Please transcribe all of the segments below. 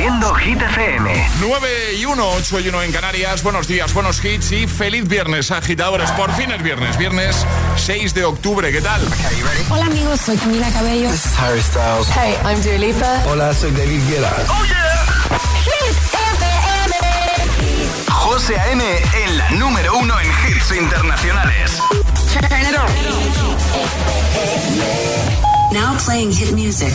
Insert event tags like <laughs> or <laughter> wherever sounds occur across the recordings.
Haciendo Hit FM. 9 y 1, 8 y 1 en Canarias. Buenos días, buenos hits y feliz viernes, agitadores. Por fin es viernes, viernes 6 de octubre. ¿Qué tal? Hola amigos, soy Camila Cabello. This is Harry Styles. Hey, I'm Dua Lipa. Hola, soy David Guetta. ¡Oh, yeah! Hit FM. José A.M. en la número 1 en hits internacionales. Turn it on. Now playing hit music.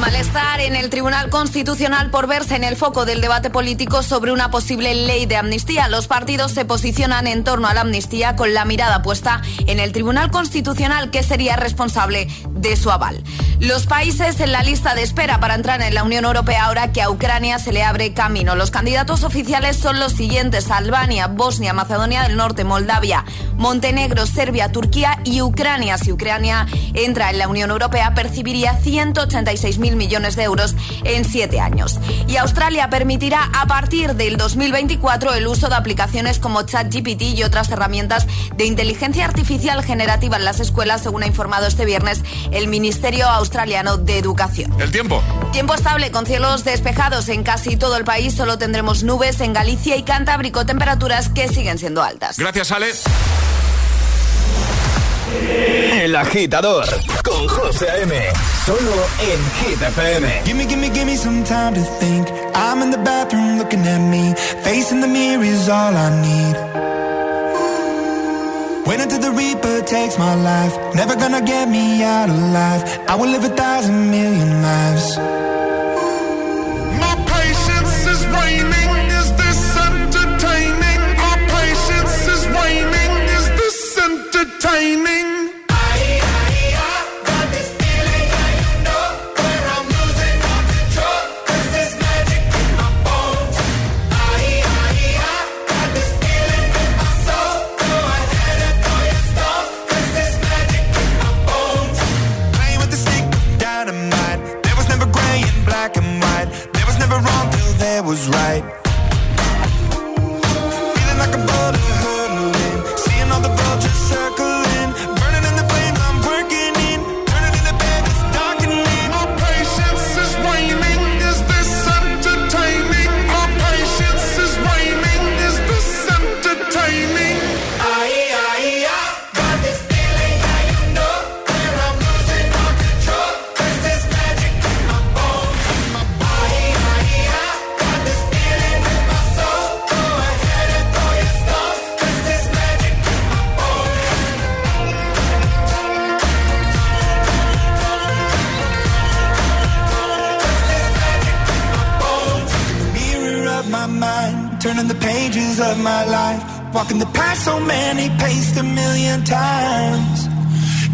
Malestar en el Tribunal Constitucional por verse en el foco del debate político sobre una posible ley de amnistía. Los partidos se posicionan en torno a la amnistía con la mirada puesta en el Tribunal Constitucional, que sería responsable de su aval. Los países en la lista de espera para entrar en la Unión Europea ahora que a Ucrania se le abre camino. Los candidatos oficiales son los siguientes: Albania, Bosnia, Macedonia del Norte, Moldavia, Montenegro, Serbia, Turquía y Ucrania. Si Ucrania entra en la Unión Europea, percibiría 186.000 millones de euros en siete años. Y Australia permitirá a partir del 2024 el uso de aplicaciones como ChatGPT y otras herramientas de inteligencia artificial generativa en las escuelas, según ha informado este viernes el Ministerio Australiano de Educación. El tiempo. Tiempo estable con cielos despejados en casi todo el país. Solo tendremos nubes en Galicia y Cantábrico, temperaturas que siguen siendo altas. Gracias, Ale. El agitador con José A.M. Solo en Hit FM. Gimme, gimme, gimme some time to think. I'm in the bathroom looking at me. Facing the mirror is all I need. Wait until the Reaper takes my life. Never gonna get me out alive. I will live a thousand million lives. My patience is waning. shining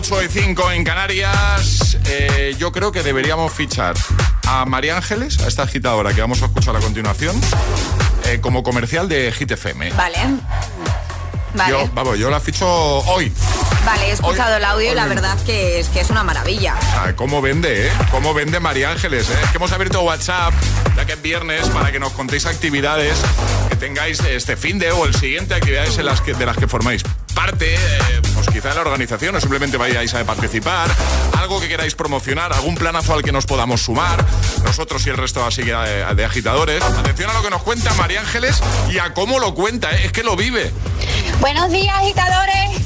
8 y 5 en Canarias. Eh, yo creo que deberíamos fichar a María Ángeles, a esta agitadora que vamos a escuchar a continuación, eh, como comercial de Hit FM. Vale. Vale. Yo, vamos, yo la ficho hoy. Vale, he escuchado Hoy- el audio y la verdad que es que es una maravilla. Ah, ¿Cómo vende, eh? ¿Cómo vende María Ángeles, eh? Es que hemos abierto WhatsApp, ya que es viernes, para que nos contéis actividades que tengáis este fin de o el siguiente, actividades en las que, de las que formáis parte, eh, quizá la organización o simplemente vayáis a participar, algo que queráis promocionar, algún planazo al que nos podamos sumar, nosotros y el resto así que, eh, de agitadores. Atención a lo que nos cuenta María Ángeles y a cómo lo cuenta, eh, es que lo vive. Buenos días, agitadores.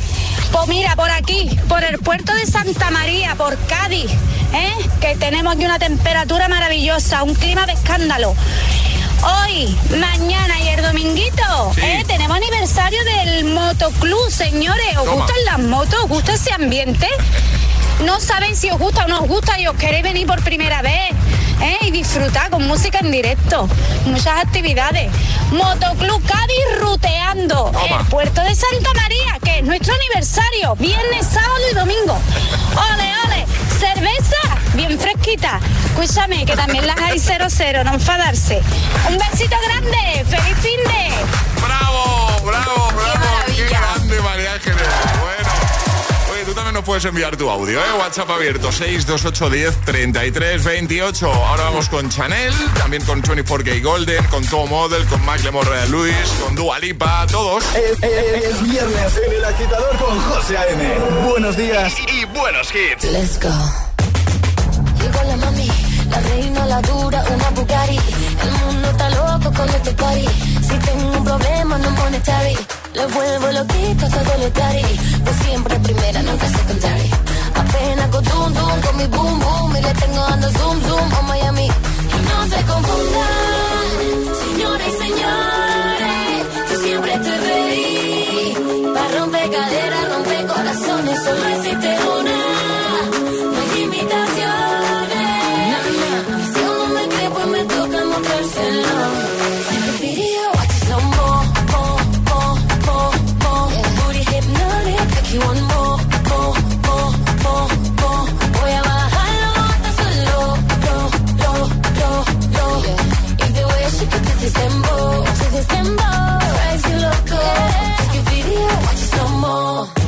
Pues mira, por aquí, por el puerto de Santa María, por Cádiz, ¿eh? que tenemos aquí una temperatura maravillosa, un clima de escándalo. Hoy, mañana y el dominguito, Sí. ¿eh? tenemos aniversario del motoclub, señores. ¿Os Toma. gustan las motos? ¿Os gusta ese ambiente? No saben si os gusta o no os gusta y os queréis venir por primera vez ¿eh? y disfrutar con música en directo. Muchas actividades. Motoclub Cádiz ruteando. Toma. El puerto de Santa María, que es nuestro aniversario. Viernes, sábado y domingo. ¡Ole, ole! Cerveza bien fresquita. Escúchame, que también las hay 00, no enfadarse. Un besito grande. ¡Feliz fin de! ¡Bravo! ¡Bravo! ¡Bravo! ¡Qué maravilla! grande, María Ángeles! Bueno. Oye, tú también nos puedes enviar tu audio, ¿eh? WhatsApp abierto, 62810 33 28. Ahora vamos con Chanel, también con 24K Golden, con Tom Model, con Macklemore Luis, con Dua Lipa, todos. Es, es- es viernes en el agitador con José A.M. Buenos días y buenos hits. Let's go. Llegó la mami, la reina, la dura, una Bugatti. El mundo está loco con este party. Si tengo un problema, no monetary. Le vuelvo loquito todo lo daddy. Pues siempre primera, nunca secondary. Apenas con zoom zoom, con mi boom boom. Y le tengo dando zoom zoom a Miami. Y no se confundan, señores y señores. Yo siempre estoy ready. Para romper caderas, romper corazones, solo existe una. Dembow, drives you loco. Like a video, watch it slow mo.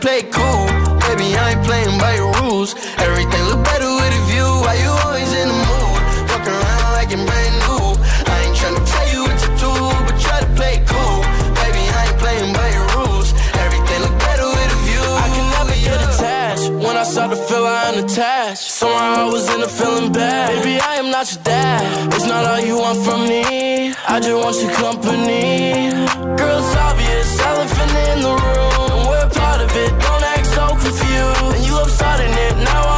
Play cool. Baby, I ain't playing by your rules. Everything look better with a view. Why you always in the mood? Fuck around like I'm brand new. I ain't tryna tell you what to do, but try to play cool. Baby, I ain't playing by your rules. Everything look better with a view. I can never get attached. When I start to feel I'm unattached. Somehow I was in a feeling bad. Baby, I am not your dad. It's not all you want from me. I just want your company. Girl, it's obvious, elephant in the room. It. Don't act so confused. And you love starting it. Now I'm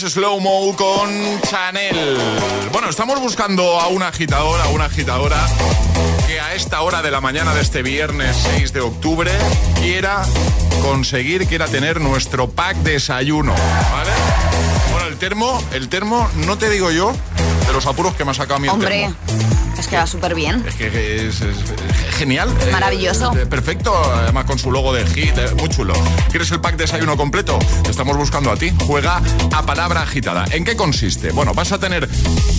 Antes Slow Mo con Chanel. Bueno, estamos buscando a una agitadora, a una agitadora que a esta hora de la mañana de este viernes 6 de octubre quiera conseguir, quiera tener nuestro pack desayuno, ¿vale? Bueno, el termo, el termo, no te digo yo de los apuros que me ha sacado mi Hombre, es que va súper bien. Es que es, es- es genial. Eh, Maravilloso. eh, perfecto, además con su logo de hit, eh, muy chulo. ¿Quieres el pack desayuno completo? Te estamos buscando a ti. Juega a palabra agitada. ¿En qué consiste? Bueno, vas a tener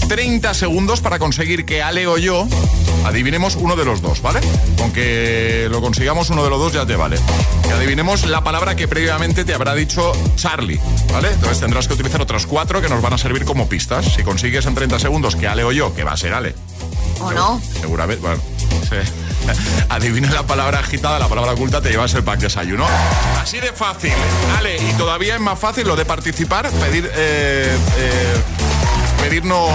30 segundos para conseguir que Ale o yo adivinemos uno de los dos, ¿vale? Con que lo consigamos uno de los dos ya te vale. Que adivinemos la palabra que previamente te habrá dicho Charlie, ¿vale? Entonces tendrás que utilizar otras cuatro que nos van a servir como pistas. Si consigues en 30 segundos que Ale o yo, que va a ser Ale, ¿O no? Seguramente, bueno, sí. <laughs> Adivina la palabra agitada, la palabra oculta, te llevas el pack desayuno. Así de fácil. Ale, y todavía es más fácil lo de participar, pedir, eh, eh, pedirnos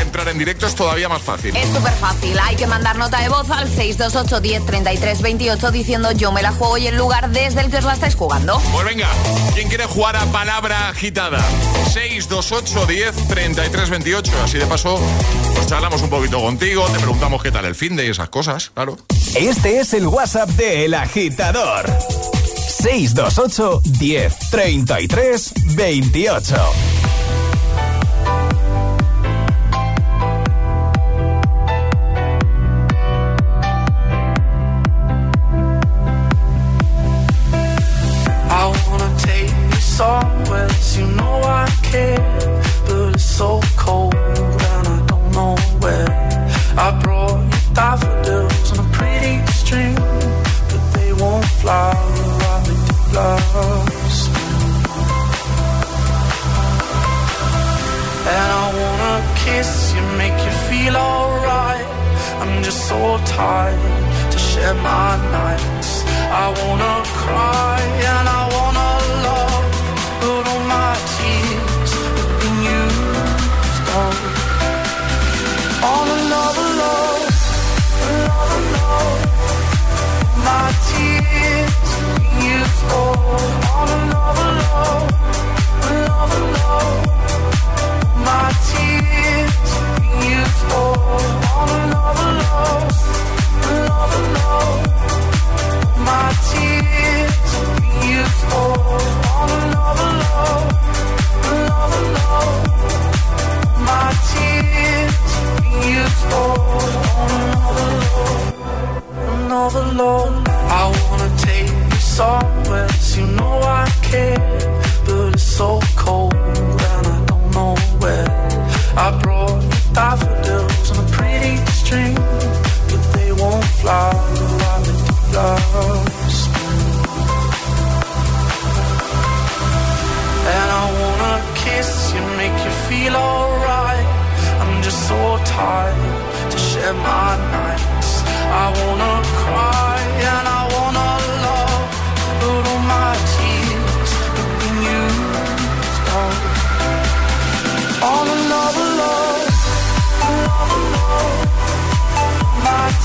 entrar en directo es todavía más fácil. Es súper fácil. Hay que mandar nota de voz al 628 10 33 28 diciendo yo me la juego y el lugar desde el que os la estáis jugando. Pues venga, ¿quién quiere jugar a palabra agitada? 628 10 33 28. Así de paso, pues charlamos un poquito contigo, te preguntamos qué tal el fin de esas cosas, claro. Este es el WhatsApp de El Agitador. 628 10 33 28.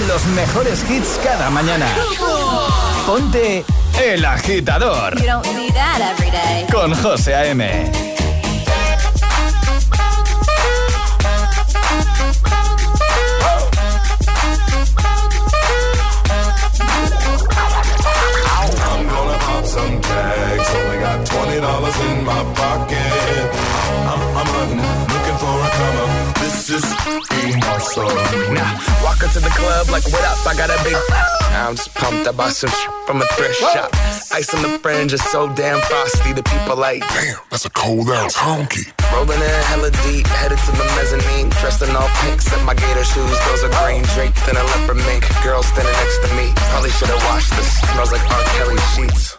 de los mejores hits cada mañana. Ponte El Agitador. You don't see that every day. Con José A.M. I'm gonna pop some tags. Only got twenty dollars in my pocket. I'm, I'm hunting, looking for a come. This is being awesome. Now, walk into the club like, what up? I got a big. I'm just pumped. I bought some sh- from a thrift shop. Ice on the fringe is so damn frosty. The people like, Damn, that's a cold ass honky. rolling in hella deep, headed to the mezzanine. Dressed in all pink, set my gator shoes. Those are green draped in a leopard mink. Girl standing next to me. Probably should have washed this. Smells like R. Kelly sheets.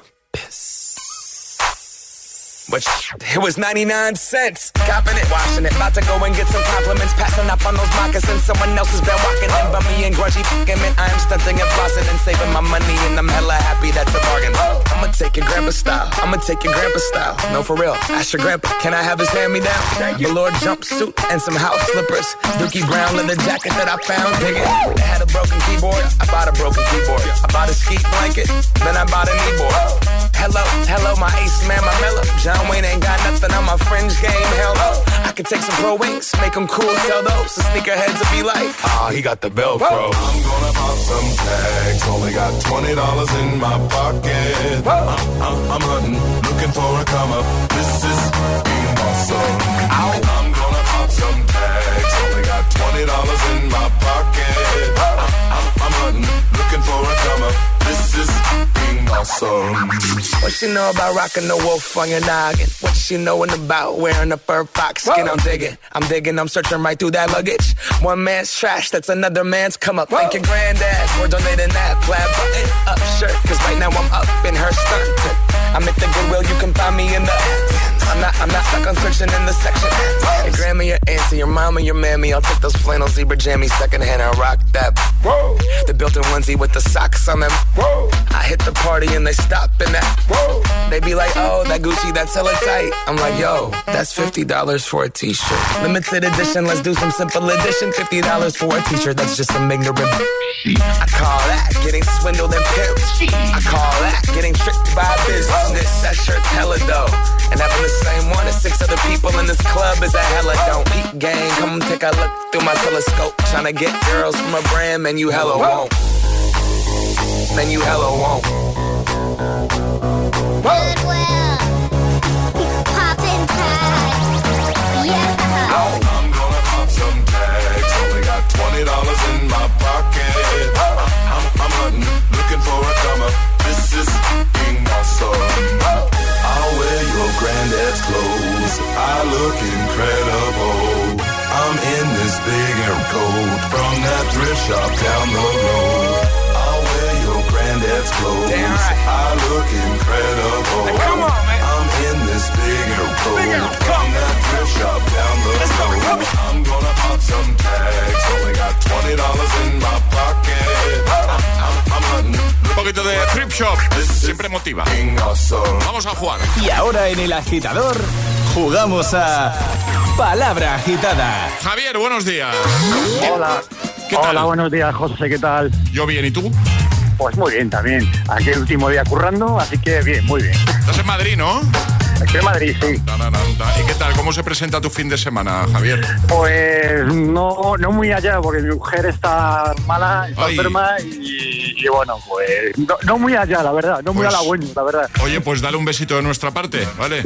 But sh- it was 99 cents. Copping it, washing it. About to go and get some compliments. Passing up on those moccasins. Someone else has been walking in. But me and grudgy fucking man. I am stunting and flossing and saving my money. And I'm hella happy that's a bargain. I'ma take your grandpa style. I'ma take your grandpa style. No, for real. Ask your grandpa. Can I have his hand me down? Velour jumpsuit and some house slippers. Dookie brown leather jacket that I found. Dig it. It had a broken keyboard. I bought a broken keyboard. I bought a ski blanket. Then I bought a kneeboard. Hello, hello, my ace man, my mellow. John Wayne ain't got nothing on my fringe game. Hell no. I could take some pro wings, make them cool, sell those. The sneakerheads will be like, ah, he got the Velcro. I'm gonna pop some tags. Only got twenty dollars in my pocket. I'm, I'm, uh, uh, I'm hunting, looking for a come up. This is being awesome. I'm gonna pop some tags. Only got twenty dollars in my pocket. I'm, I'm, uh, I'm hunting, looking for a come up. This is being awesome. What she know about rocking the wolf on your noggin? What she knowin' about wearing a fur fox skin? I'm digging, I'm digging, I'm searching right through that luggage. One man's trash, that's another man's come up. Thank your granddad for donating that plaid button up shirt. Cause right now I'm up in her skirt. I'm at the Goodwill, you can find me in the. I'm not, I'm not stuck on searching in the section. Your grandma, your auntie, your mama, your mammy. I'll take those flannel zebra jammies secondhand and rock that. Whoa. The built-in onesie with the socks on them. Whoa. I hit the party and they stop and that. Whoa. They be like, oh, that Gucci, that's hella tight. I'm like, yo, that's $50 for a t-shirt. Limited edition, let's do some simple edition. $50 for a t-shirt, that's just some ignorant. I call that getting swindled and pimped. I call that getting tricked by a business. That shirt's hella dope. And having the same one as six other people in this club is a hella don't. Peep gang, come take a look through my telescope. Tryna get girls from a brand, man, you hella won't. Man, you hella won't. Goodwill, poppin' tags, yeah. I'm gonna pop some tags. Only got twenty dollars in my pocket. I'm, I'm, hunting, looking for a come up. This is being awesome. I'll wear your granddad's clothes. I look incredible. I'm in this big air coat from that thrift shop down the road. Right. I look incredible. Hey, come on, man. I'm in this big air coat Big air from coat. that thrift shop down the Let's go, road. come on. I'm gonna pop some tags. Only got twenty dollars in my pocket. I'm, I'm, I'm hunting, Un poquito de Trip Shop. Siempre motiva. Vamos a jugar. Y ahora en el agitador, jugamos a Palabra Agitada. Javier, buenos días. Hola. ¿Qué tal? Hola, buenos días, José, ¿qué tal? Yo bien, ¿y tú? Pues muy bien también. Aquí el último día currando, así que bien, muy bien. Estás en Madrid, ¿no? Estoy en Madrid, sí. ¿Y qué tal? ¿Cómo se presenta tu fin de semana, Javier? Pues no, no muy allá, porque mi mujer está mala, está Ay. enferma y, y bueno, pues no, no muy allá, la verdad, no muy Pues- a la buena, la verdad. Oye, pues dale un besito de nuestra parte, ¿vale?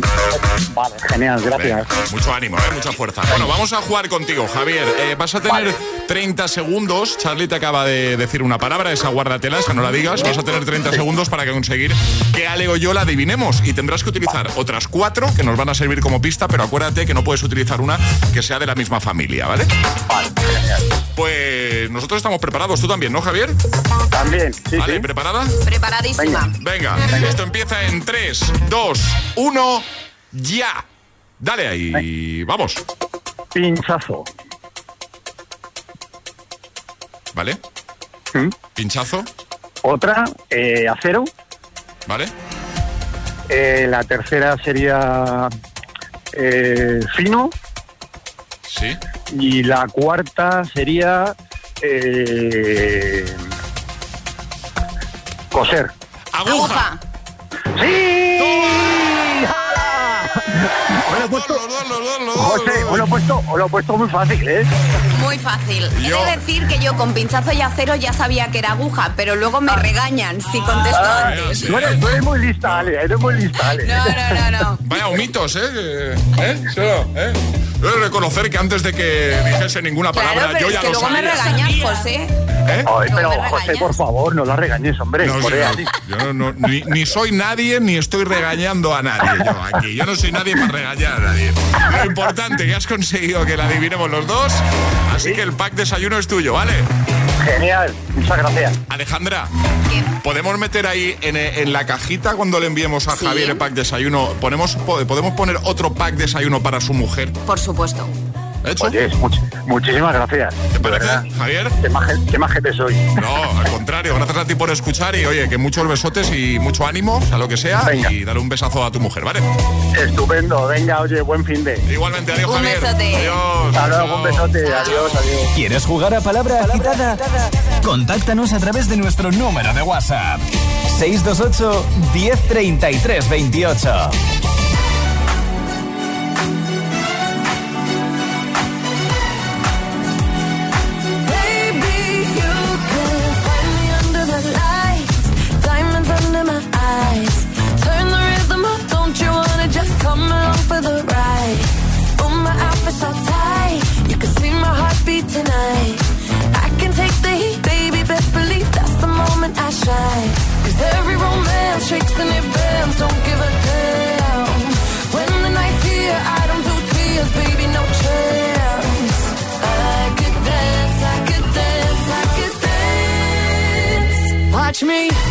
Vale, genial, gracias. Mucho ánimo, ¿eh? mucha fuerza. Bueno, vamos a jugar contigo, Javier. Eh, vas a tener 30 segundos. Charlie te acaba de decir una palabra, esa guárdatela, esa no la digas. Vas a tener 30 segundos para conseguir que Ale o yo la adivinemos. Y tendrás que utilizar otras cuatro que nos van a servir como pista, pero acuérdate que no puedes utilizar una que sea de la misma familia, ¿vale? Vale, genial. Pues nosotros estamos preparados, tú también, ¿no, Javier? También, sí, ¿Vale? sí. ¿Preparada? Preparadísima. Venga, esto empieza en 3, 2, 1, ya. Dale ahí, vamos. Pinchazo. ¿Vale? ¿Mm? Pinchazo, Otra, eh, acero. ¿vale? Eh, la tercera sería eh, fino. Sí. Y la cuarta sería Eh, coser. Aguja. ¡Sí! Me lo he puesto, José, os lo he puesto, os lo he puesto muy fácil, ¿eh? Muy fácil. Yo- He de decir que yo con pinchazo y acero ya sabía que era aguja, pero luego me regañan si contesto Ah, antes. tú, eres, tú eres muy lista, Ale, eres muy lista, Ale. No, no, no, no. Vaya humitos, ¿eh? ¿Eh? Solo, ¿eh? Debo reconocer que antes de que dijese ninguna palabra, Claro, pero yo es ya que lo luego me sabía. regañan, José. ¿Eh? Ay, pero No José, por favor, no la regañes, hombre. No, Por yo yo no- no- ni, ni soy nadie ni estoy regañando a nadie. Yo aquí, yo no soy nadie para regañar a nadie. Lo importante que has conseguido que la adivinemos los dos, así que el pack desayuno es tuyo, ¿vale? Genial, muchas gracias. Alejandra, ¿Qué? podemos meter ahí en, en la cajita cuando le enviemos a Sí. Javier el pack desayuno, ponemos, podemos poner otro pack desayuno para su mujer. Por supuesto. ¿Hecho? Oye, much- muchísimas gracias. ¿Te parece, verdad. Javier? Qué majete soy. No, al contrario, gracias a ti por escuchar y oye, que muchos besotes y mucho ánimo, a lo que sea, Venga. y dale un besazo a tu mujer, ¿vale? Estupendo, venga, oye, buen fin de. Igualmente, adiós, Un Javier. besote. Adiós. Hasta luego, un besote, adiós, adiós. ¿Quieres jugar a palabra agitada? Contáctanos a través de nuestro número de WhatsApp. 628 1033 28. Me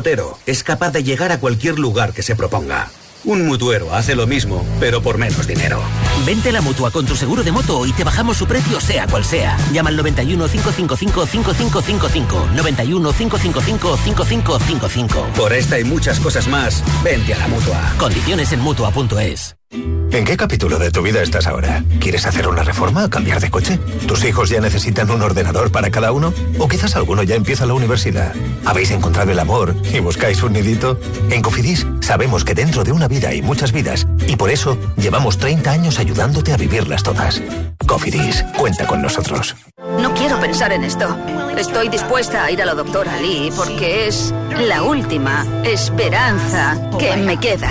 motero es capaz de llegar a cualquier lugar que se proponga. Un mutuero hace lo mismo, pero por menos dinero. Vente a la mutua con tu seguro de moto y te bajamos su precio, sea cual sea. Llama al 91 555 5555. 91 555 5555. Por esta y muchas cosas más, vente a la mutua. Condiciones en mutua.es. ¿En qué capítulo de tu vida estás ahora? ¿Quieres hacer una reforma o cambiar de coche? ¿Tus hijos ya necesitan un ordenador para cada uno? ¿O quizás alguno ya empieza la universidad? ¿Habéis encontrado el amor y buscáis un nidito? En Cofidis sabemos que dentro de una vida hay muchas vidas y por eso llevamos 30 años ayudándote a vivirlas todas. Cofidis, cuenta con nosotros. No quiero pensar en esto. Estoy dispuesta a ir a la doctora Lee porque es la última esperanza que me queda.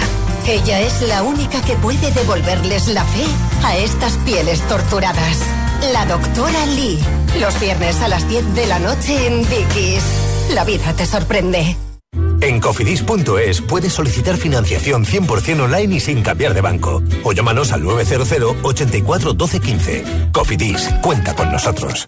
Ella es la única que puede devolverles la fe a estas pieles torturadas. La doctora Lee. Los viernes a las 10 de la noche en Dickies. La vida te sorprende. En cofidis.es puedes solicitar financiación 100% online y sin cambiar de banco. O llámanos al 900 84 12 15. Cofidis, cuenta con nosotros.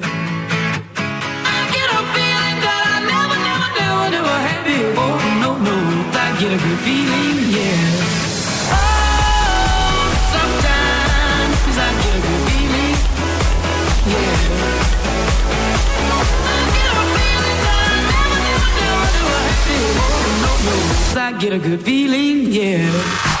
A good feeling, yeah. Oh, sometimes I get a good feeling, yeah. I get a good feeling, yeah.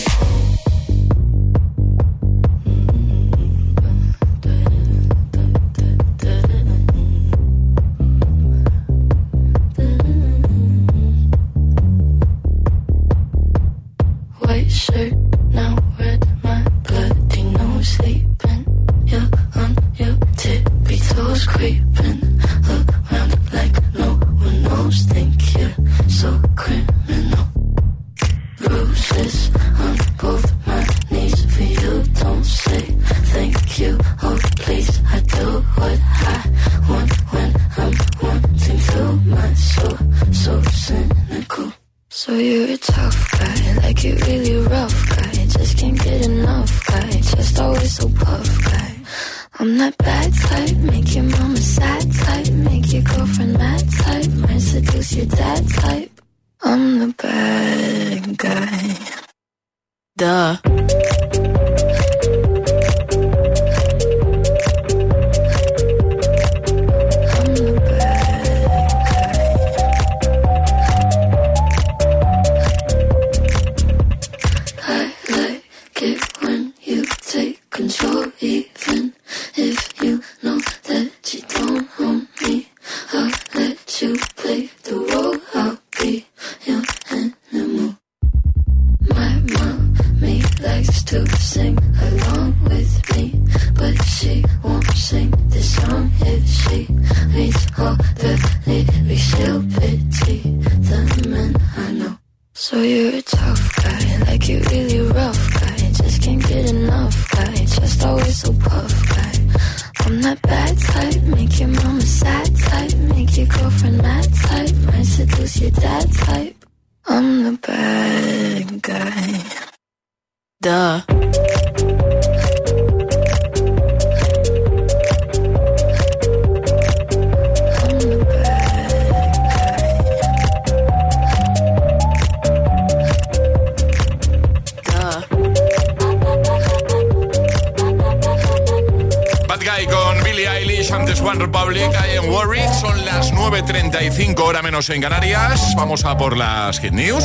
9.35 hora menos en Canarias. Vamos a por las Hit News.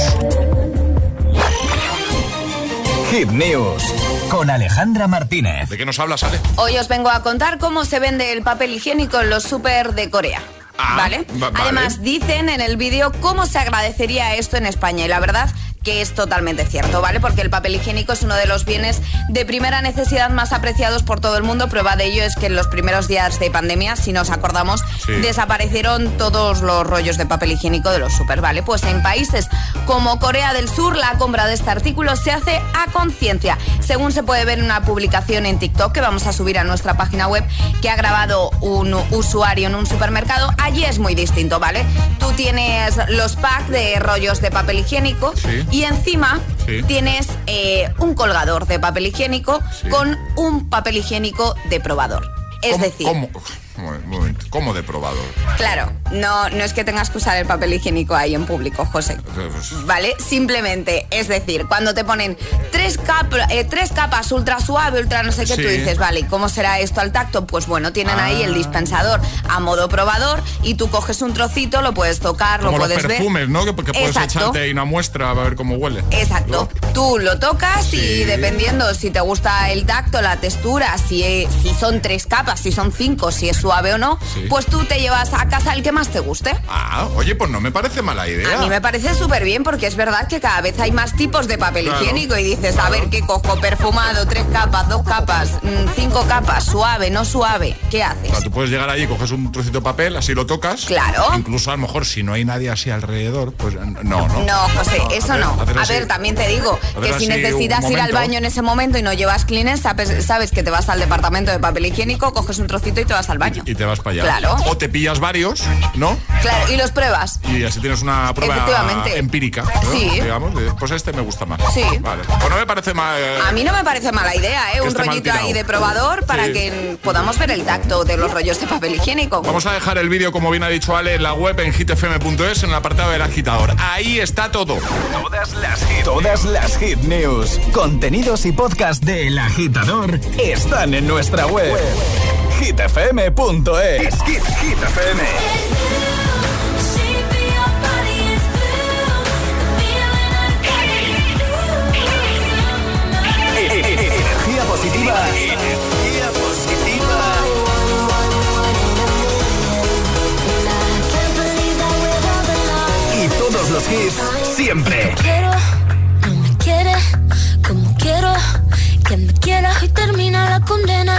Hit News con Alejandra Martínez. ¿De qué nos hablas, Ale? Hoy os vengo a contar cómo se vende el papel higiénico en los super de Corea. ¿Vale? va- vale. Además, dicen en el vídeo cómo se agradecería esto en España. Y la verdad que es totalmente cierto, ¿vale? Porque el papel higiénico es uno de los bienes de primera necesidad más apreciados por todo el mundo. Prueba de ello es que en los primeros días de pandemia, si nos acordamos, Sí. desaparecieron todos los rollos de papel higiénico de los super, ¿vale? Pues en países como Corea del Sur, la compra de este artículo se hace a conciencia. Según se puede ver en una publicación en TikTok que vamos a subir a nuestra página web que ha grabado un usuario en un supermercado, allí es muy distinto, ¿vale? Tú tienes los packs de rollos de papel higiénico y encima Sí. tienes eh, un colgador de papel higiénico con un papel higiénico de probador. Es decir, ¿Cómo? Un momento. ¿Cómo de probador? claro, no, no es que tengas que usar el papel higiénico ahí en público, José. ¿Vale? Simplemente, es decir, cuando te ponen tres, cap- eh, tres capas ultra suave, ultra no sé qué, tú dices, vale, ¿y cómo será esto al tacto? Pues bueno, tienen ahí Ah. el dispensador a modo probador y tú coges un trocito, lo puedes tocar, Como lo los puedes ver. ¿no? Que, que puedes Exacto. echarte ahí una muestra a ver cómo huele. Exacto. Tú lo tocas Sí. y dependiendo si te gusta el tacto, la textura, si, si son tres capas, si son cinco, si es suave o no, Sí. pues tú te llevas a casa el que más te guste. Ah, oye, pues no me parece mala idea. A mí me parece súper bien porque es verdad que cada vez hay más tipos de papel Claro, higiénico y dices, a ver, ¿qué cojo? Perfumado, tres capas, dos capas, mm, cinco capas, suave, no suave. ¿Qué O haces? sea, tú puedes llegar allí, coges un trocito de papel, así lo tocas. Claro. Incluso a lo mejor si no hay nadie así alrededor, pues no, no. No, José, eso hacer- no. hacer A así. ver, también te digo que si necesitas ir al baño en ese momento y no llevas Kleenex, sabes, sabes que te vas al departamento de papel higiénico, coges un trocito y te vas al baño. Año. Y te vas para allá. Claro. O te pillas varios, ¿no? Claro, y los pruebas. Y así tienes una prueba empírica. ¿no? Sí. Digamos, de, pues este me gusta más. Sí. Vale. Pues no me parece mal. eh, A mí no me parece mala idea, ¿eh? Un rollito ahí de probador para Sí. que podamos ver el tacto de los rollos de papel higiénico. Vamos a dejar el vídeo, como bien ha dicho Ale, en la web en hitfm.es, en el apartado del agitador. Ahí está todo. Todas las hit, todas las hit news, contenidos y podcast del agitador están en nuestra web. hitfm.es. Hit, Hit FM. Energía positiva. Energía positiva. Y todos los hits siempre. Quiero, no me quiere como quiero que me quieras y termina la condena.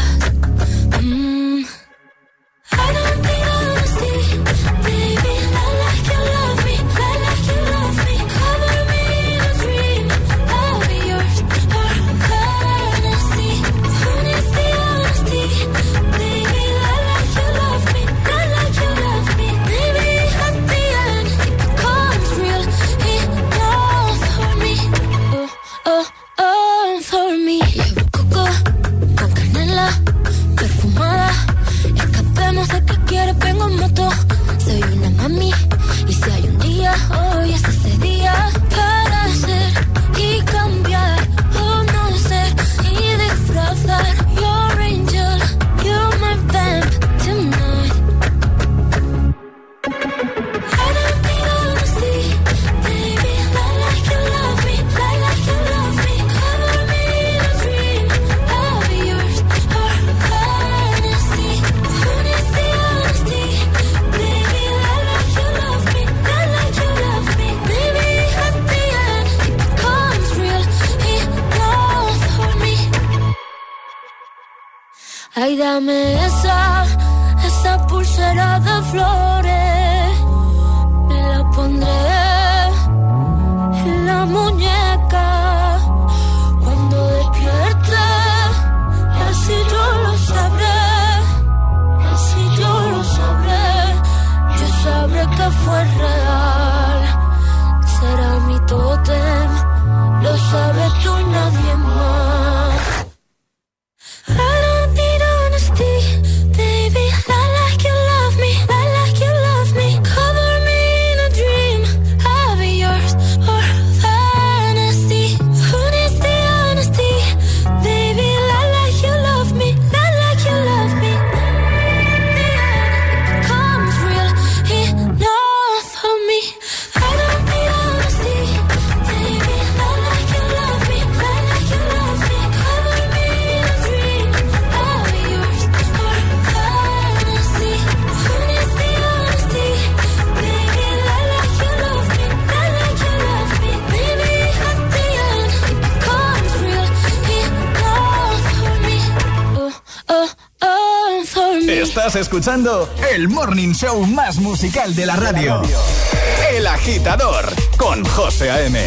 floor. Estás escuchando el morning show más musical de la radio. El agitador con José A.M.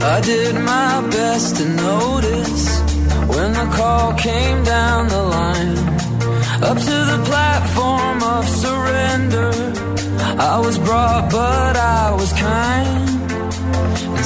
I did my best to notice when the call came down the line. Up to the platform of surrender. I was brought, but I was kind.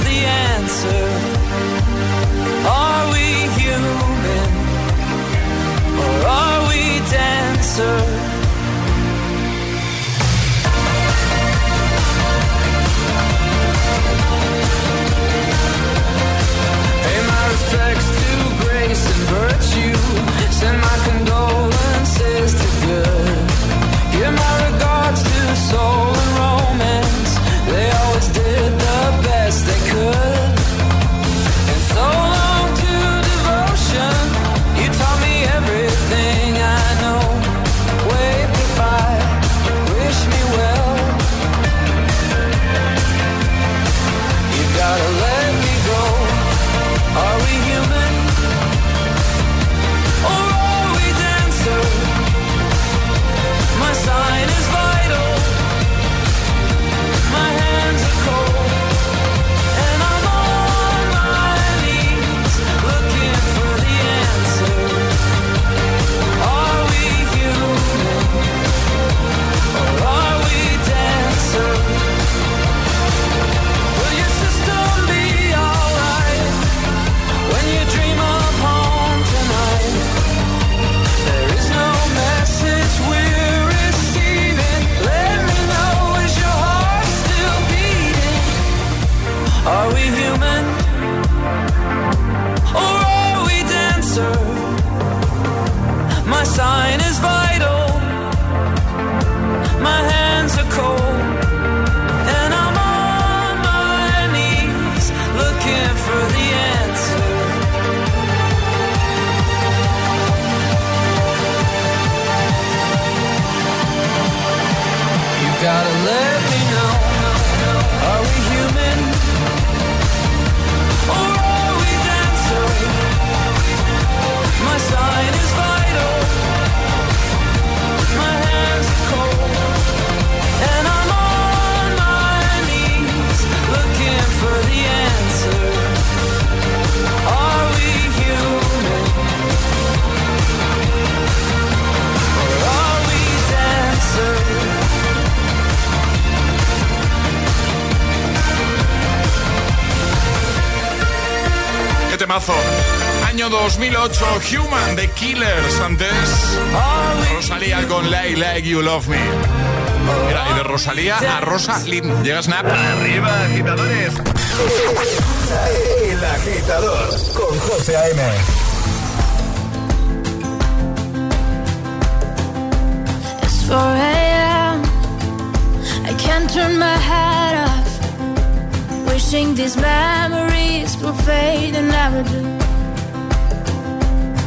the answer. Are we human or are we dancer? Pay my respects to grace and virtue. Send my condolences. 2008, Human, The Killers. Antes, Rosalía con Like Like You Love Me. Mira, y de Rosalía a Rosa Lim. Llega Snap. Arriba, agitadores. El agitador con José A.M. It's 4 a.m. I can't turn my head off. Wishing these memories will fade and never do.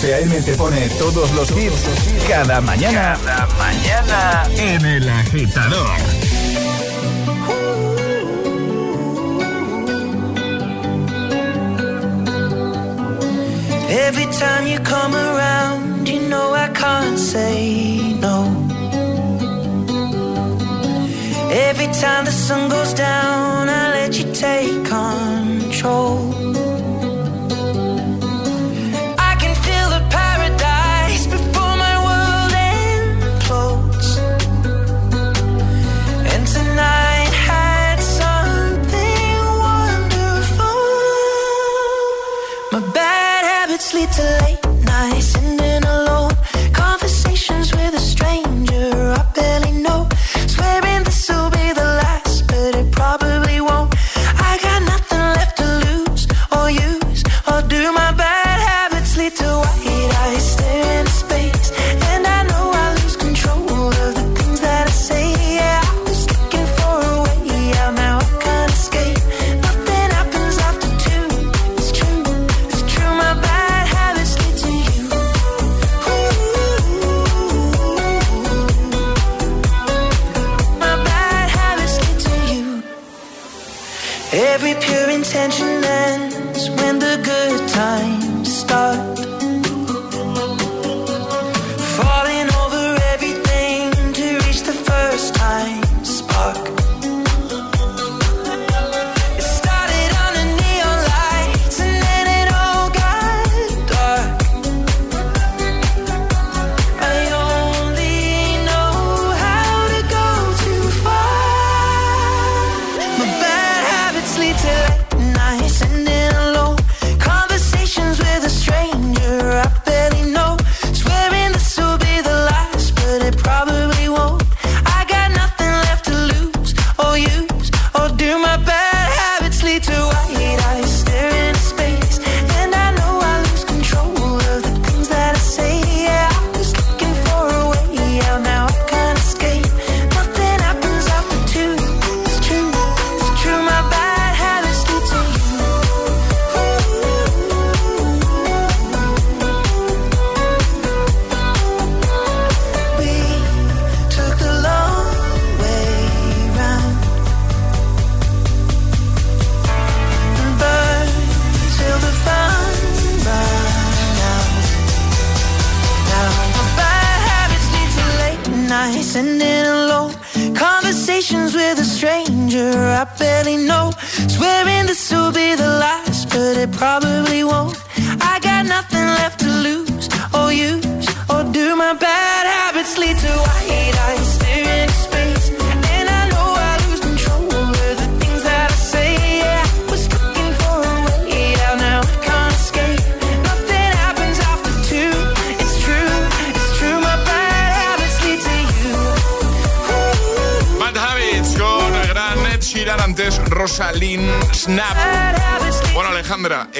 José A.M. te pone todos los hits cada mañana. Cada mañana en el agitador. Every time you come around, you know I can't say no. Every time the sun goes down, I let you take control.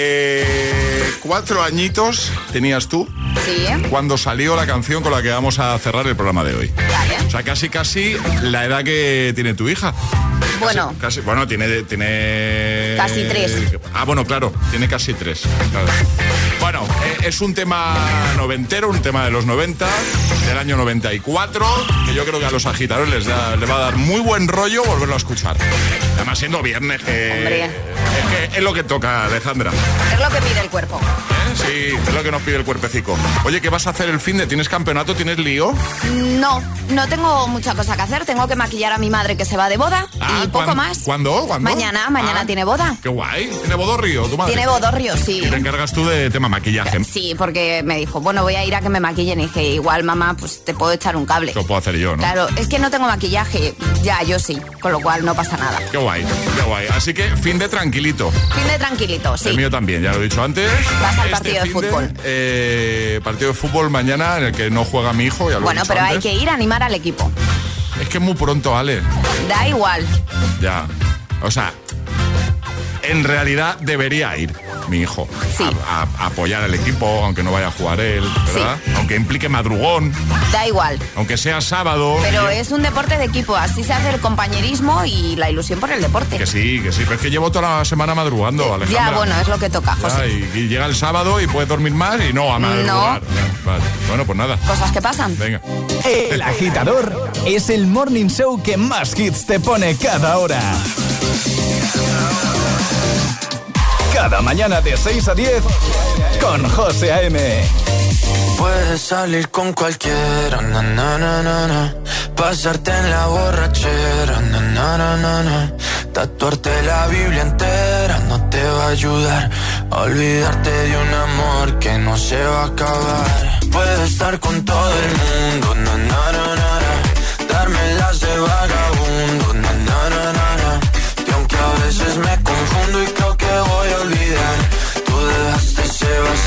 Eh, cuatro añitos tenías tú Sí. cuando salió la canción con la que vamos a cerrar el programa de hoy. O sea, casi casi la edad que tiene tu hija. Bueno, Casi, bueno, tiene, tiene... Casi tres. Ah, bueno, claro, tiene casi tres. claro. Bueno, eh, es un tema noventero, un tema de los 90, del año 94, que yo creo que a los agitadores les, da- va a dar muy buen rollo volverlo a escuchar. Además, siendo viernes, que, Hombre. Es, lo que toca, Alejandra. es lo que pide el cuerpo. Sí, es lo que nos pide el cuerpecico. Oye, ¿qué vas a hacer el fin de? ¿Tienes campeonato? ¿Tienes lío? No, no tengo mucha cosa que hacer. Tengo que maquillar a mi madre que se va de boda Ah, y poco ¿cuán- más. ¿Cuándo? ¿Cuándo? Mañana, mañana Ah, tiene boda. Qué guay. ¿Tiene bodorrio tu madre? Tiene bodorrio, sí. Y te encargas tú de tema maquillaje. Sí, porque me dijo, bueno, voy a ir a que me maquillen. Y dije, igual, mamá, pues te puedo echar un cable. Lo puedo hacer yo, ¿no? Claro, es que no tengo maquillaje. Ya, yo sí. Con lo cual no pasa nada. Qué guay, qué guay. Así que fin de tranquilito. Fin de tranquilito, sí. El mío también, ya lo he dicho antes. Vas al Este partido de fútbol. eh, partido de fútbol mañana en el que no juega mi hijo, ya lo he Bueno, pero hay que ir a animar al equipo. Es que es muy pronto, Ale. Da igual. Ya. O sea, en realidad debería ir mi hijo a, a- a apoyar al equipo, aunque no vaya a jugar él, ¿verdad? Aunque implique madrugón, Da igual. aunque sea sábado. Pero es un deporte de equipo. Así se hace el compañerismo y la ilusión por el deporte. Que sí, que sí, pero es que llevo toda la semana madrugando, Alejandra. Ya, bueno, es lo que toca, Ya, José. y, y llega el sábado y puedes dormir más y no a madrugar. Ya, vale. Bueno, pues nada. Cosas que pasan. Venga. El agitador es el morning show que más hits te pone cada hora. Cada mañana de 6 a 10 con José A.M. Puedes salir con cualquiera, na, pasarte en la borrachera, na, tatuarte la Biblia entera no te va a ayudar a olvidarte de un amor que no se va a acabar. Puedes estar con todo el mundo, darme las de vagabundo,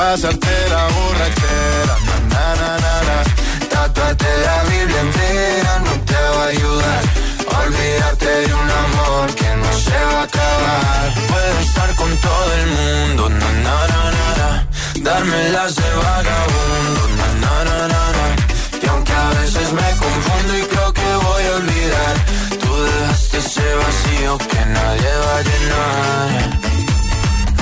Pasarte la borrachera, na na na na. Tatuarte la Biblia entera no te va a ayudar. Olvidarte de un amor que no se va a acabar. Puedo estar con todo el mundo, na na na na na. Darme las de vagabundo, na na na na. Y aunque a veces me confundo y creo que voy a olvidar, tú dejaste ese vacío que nadie va a llenar.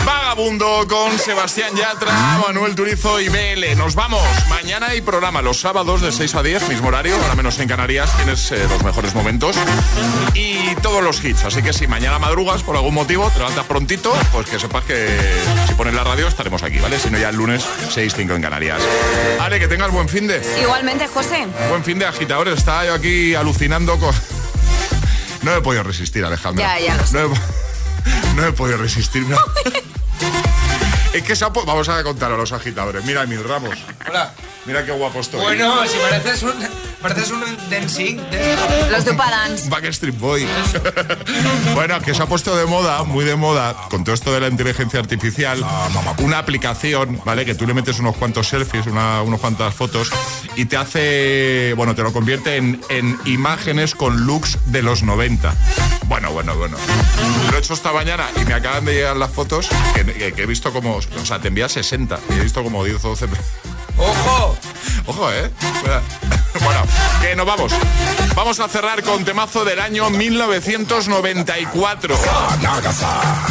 Vagabundo con Sebastián Yatra, Manuel Turizo y BL. Nos vamos. Mañana hay programa los sábados de 6 a 10, mismo horario, ahora menos en Canarias. Tienes eh, los mejores momentos y todos los hits. Así que si mañana madrugas por algún motivo, te levantas prontito, pues que sepas que si pones la radio estaremos aquí, ¿vale? Si no, ya el lunes 6, 5 en Canarias. Ale, que tengas buen fin de. Igualmente, José. Buen fin de agitadores. Estaba yo aquí alucinando con. No he podido resistir, Alejandra. Ya, ya lo sé. No he, <laughs> no he podido <laughs> resistir. no. Es que se ha Vamos a contar a los agitadores. Mira mis ramos. Hola. Mira qué guapo estoy. Bueno, si pareces un, pareces un dancing. Los de Upadance. Backstreet Boy. <laughs> bueno, que se ha puesto de moda, muy de moda, con todo esto de la inteligencia artificial, una aplicación, ¿vale? Que tú le metes unos cuantos selfies, una, unos cuantas fotos, y te hace, bueno, te lo convierte en, en imágenes con looks de los 90. Bueno, bueno, bueno. Lo he hecho esta mañana y me acaban de llegar las fotos que, que- que he visto como, o sea, te envía 60 y he visto como 10 o 12. ¡Ojo! Ojo, ¿eh? <laughs> Bueno, que nos vamos. Vamos a cerrar con temazo del año 1994.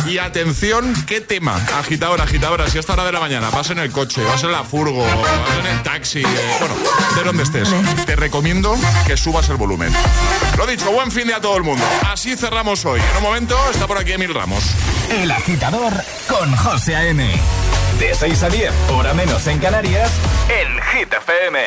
Y atención, ¿qué tema? Agitadora, agitadora, si a esta hora de la mañana vas en el coche, vas en la furgo, vas en el taxi, eh, bueno, de donde estés, te recomiendo que subas el volumen. Lo dicho, buen fin de a todo el mundo. Así cerramos hoy. En un momento está por aquí Emil Ramos. El agitador con José A.M. De 6 a 10, hora menos en Canarias, en Hit FM.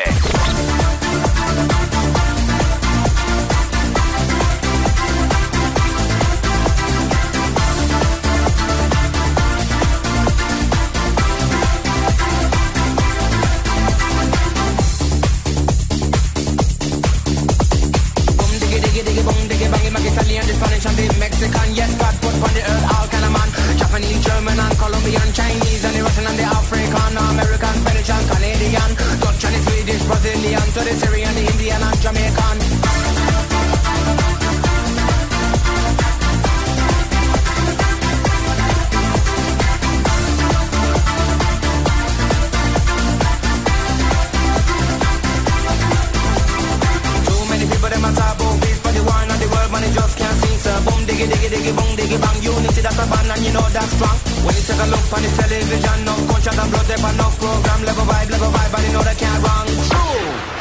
Mexican Yes, God put on the earth German and Colombian, Chinese and the Russian and the African, American, French and Canadian, Dutch and the Swedish, Brazilian, to the Syrian, the Indian and Jamaican. diggy bang, diggy bang. Unity that's a band and you know that's strong. When you take a look on the television, no contract and blood, they no program. Level vibe, level vibe, and you know they can't wrong. True.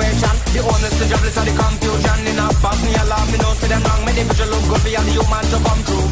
situation. The homeless, the jobless, is the confusion. In a fast, me alarm, me no see them wrong. Many the look good for all the human to come true.